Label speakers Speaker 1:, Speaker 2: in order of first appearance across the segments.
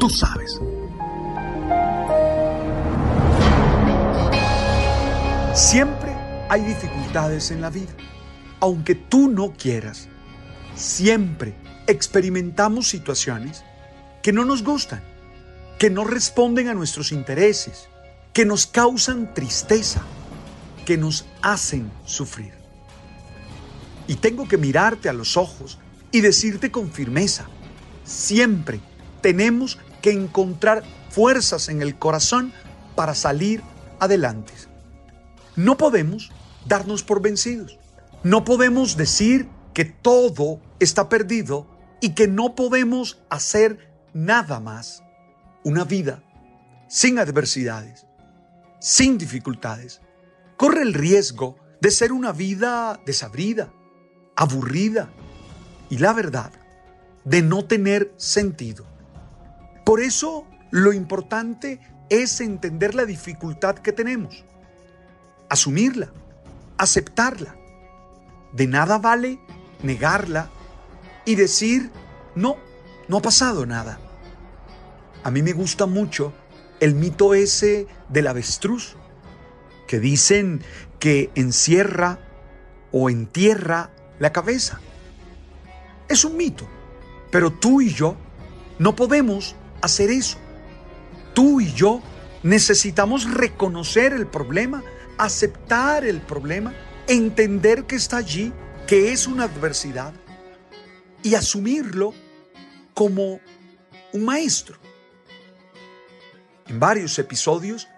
Speaker 1: Tú sabes. Siempre hay dificultades en la vida, aunque tú no quieras. Siempre experimentamos situaciones que no nos gustan, que no responden a nuestros intereses, que nos causan tristeza, que nos hacen sufrir. Y tengo que mirarte a los ojos y decirte con firmeza, siempre tenemos que encontrar fuerzas en el corazón para salir adelante. No podemos darnos por vencidos. No podemos decir que todo está perdido y que no podemos hacer nada más. Una vida sin adversidades, sin dificultades, corre el riesgo de ser una vida desabrida, aburrida y la verdad, de no tener sentido. Por eso lo importante es entender la dificultad que tenemos, asumirla, aceptarla. De nada vale negarla y decir, no, no ha pasado nada. A mí me gusta mucho el mito ese del avestruz, que dicen que encierra o entierra la cabeza. Es un mito, pero tú y yo no podemos hacer eso. Tú y yo necesitamos reconocer el problema, aceptar el problema, entender que está allí, que es una adversidad y asumirlo como un maestro. En varios episodios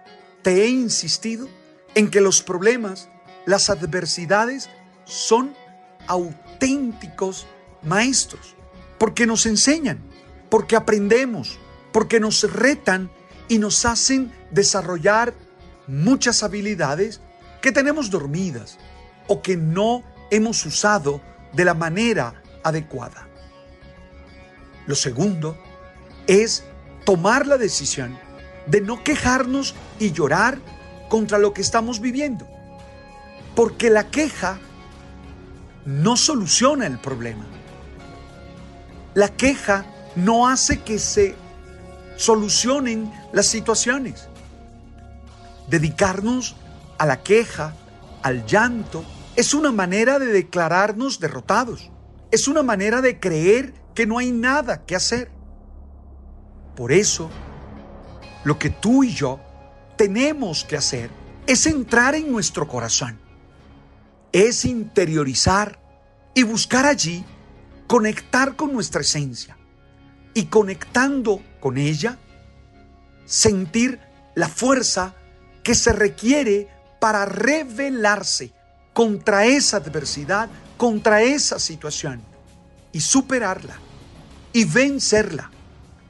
Speaker 1: te he insistido en que los problemas, las adversidades son auténticos maestros, porque nos enseñan, porque aprendemos, porque nos retan y nos hacen desarrollar muchas habilidades que tenemos dormidas o que no hemos usado de la manera adecuada. Lo segundo es tomar la decisión de no quejarnos y llorar contra lo que estamos viviendo. Porque la queja no soluciona el problema. La queja no hace que se solucionen las situaciones. Dedicarnos a la queja, al llanto, es una manera de declararnos derrotados. Es una manera de creer que no hay nada que hacer. Por eso, lo que tú y yo tenemos que hacer es entrar en nuestro corazón, es interiorizar y buscar allí conectar con nuestra esencia y conectando con ella, sentir la fuerza que se requiere para rebelarse contra esa adversidad, contra esa situación y superarla y vencerla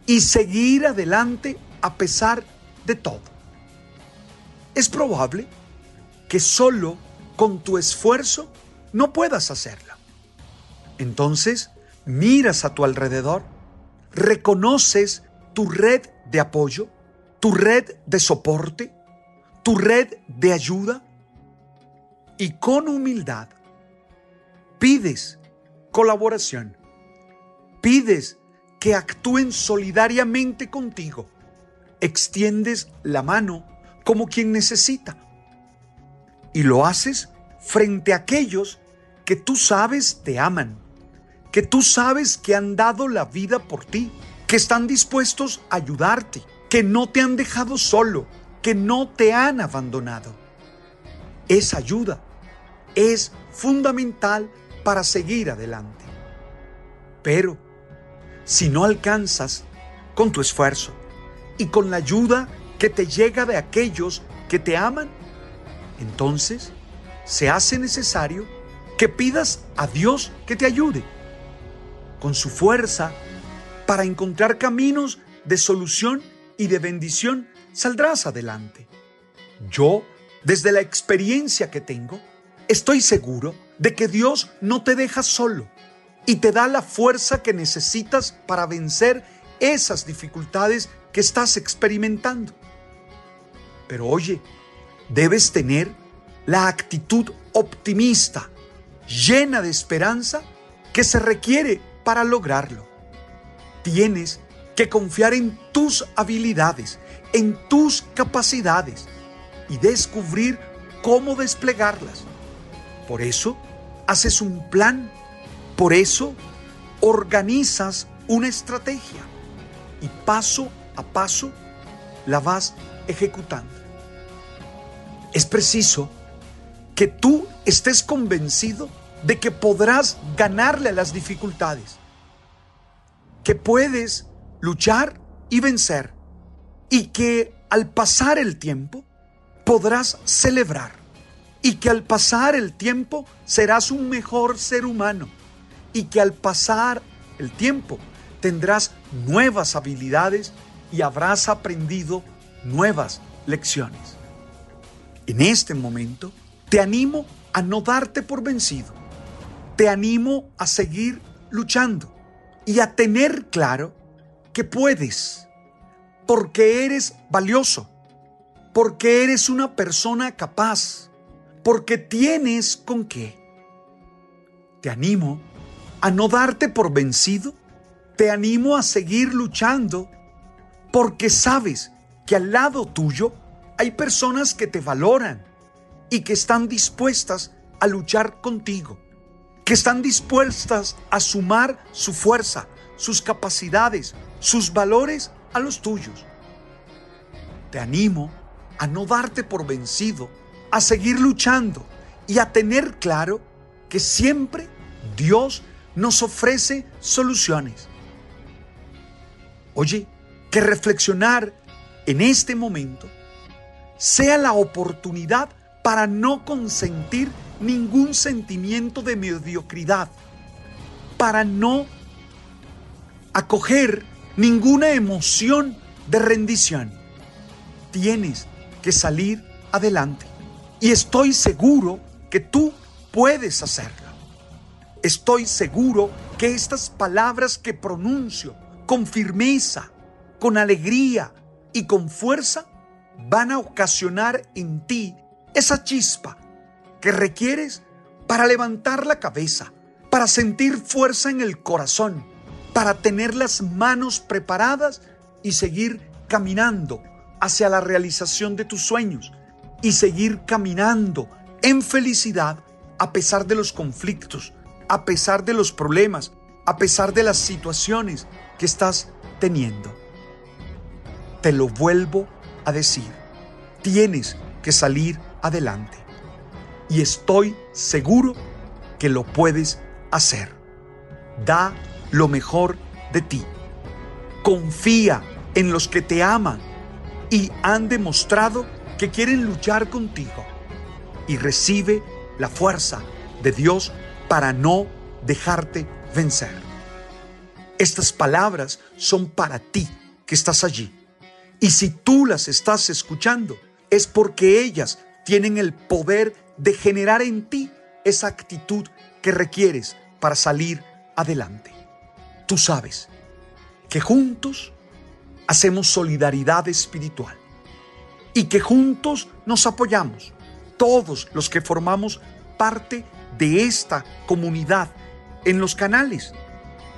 Speaker 1: y seguir adelante a pesar de todo. Es probable que solo con tu esfuerzo no puedas hacerla. Entonces, miras a tu alrededor, reconoces tu red de apoyo, tu red de soporte, tu red de ayuda. Y con humildad pides colaboración, pides que actúen solidariamente contigo. Extiendes la mano como quien necesita. Y lo haces frente a aquellos que tú sabes te aman, que tú sabes que han dado la vida por ti, que están dispuestos a ayudarte, que no te han dejado solo, que no te han abandonado. Esa ayuda es fundamental para seguir adelante. Pero si no alcanzas con tu esfuerzo y con la ayuda que te llega de aquellos que te aman, entonces se hace necesario que pidas a Dios que te ayude con su fuerza para encontrar caminos de solución y de bendición, saldrás adelante. Yo, desde la experiencia que tengo, estoy seguro de que Dios no te deja solo y te da la fuerza que necesitas para vencer esas dificultades que estás experimentando. Pero oye, debes tener la actitud optimista, llena de esperanza, que se requiere para lograrlo. Tienes que confiar en tus habilidades, en tus capacidades y descubrir cómo desplegarlas. Por eso, haces un plan, por eso, organizas una estrategia y paso a paso la vas ejecutando. Es preciso que tú estés convencido de que podrás ganarle a las dificultades, que puedes luchar y vencer, y que al pasar el tiempo podrás celebrar, y que al pasar el tiempo serás un mejor ser humano, y que al pasar el tiempo tendrás nuevas habilidades y habrás aprendido nuevas lecciones. En este momento, te animo a no darte por vencido. Te animo a seguir luchando y a tener claro que puedes, porque eres valioso, porque eres una persona capaz, porque tienes con qué. Te animo a no darte por vencido, te animo a seguir luchando, porque sabes que al lado tuyo hay personas que te valoran y que están dispuestas a luchar contigo, que están dispuestas a sumar su fuerza, sus capacidades, sus valores a los tuyos. Te animo a no darte por vencido, a seguir luchando y a tener claro que siempre Dios nos ofrece soluciones. Oye, que reflexionar en este momento sea la oportunidad para no consentir ningún sentimiento de mediocridad, para no acoger ninguna emoción de rendición. Tienes que salir adelante. Y estoy seguro que tú puedes hacerlo. Estoy seguro que estas palabras que pronuncio con firmeza, con alegría y con fuerza van a ocasionar en ti esa chispa que requieres para levantar la cabeza, para sentir fuerza en el corazón, para tener las manos preparadas y seguir caminando hacia la realización de tus sueños y seguir caminando en felicidad a pesar de los conflictos, a pesar de los problemas, a pesar de las situaciones que estás teniendo. Te lo vuelvo a decir, tienes que salir adelante. Y estoy seguro que lo puedes hacer. Da lo mejor de ti. Confía en los que te aman y han demostrado que quieren luchar contigo. Y recibe la fuerza de Dios para no dejarte vencer. Estas palabras son para ti que estás allí. Y si tú las estás escuchando, es porque ellas tienen el poder de generar en ti esa actitud que requieres para salir adelante. Tú sabes que juntos hacemos solidaridad espiritual y que juntos nos apoyamos, todos los que formamos parte de esta comunidad en los canales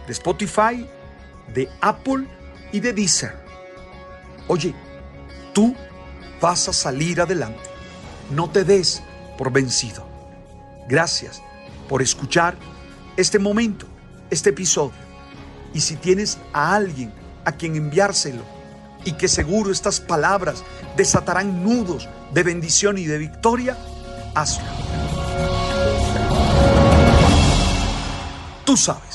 Speaker 1: de Spotify, de Apple y de Deezer. Oye, tú vas a salir adelante. No te des por vencido. Gracias por escuchar este momento, este episodio. Y si tienes a alguien a quien enviárselo y que seguro estas palabras desatarán nudos de bendición y de victoria, hazlo. Tú sabes.